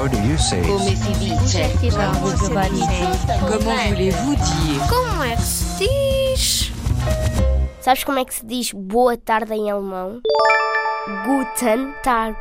How do you say Come si dice? Comment voulez-vous dire Como é que se diz? Sabes como é que se diz boa tarde em alemão? Guten Tag.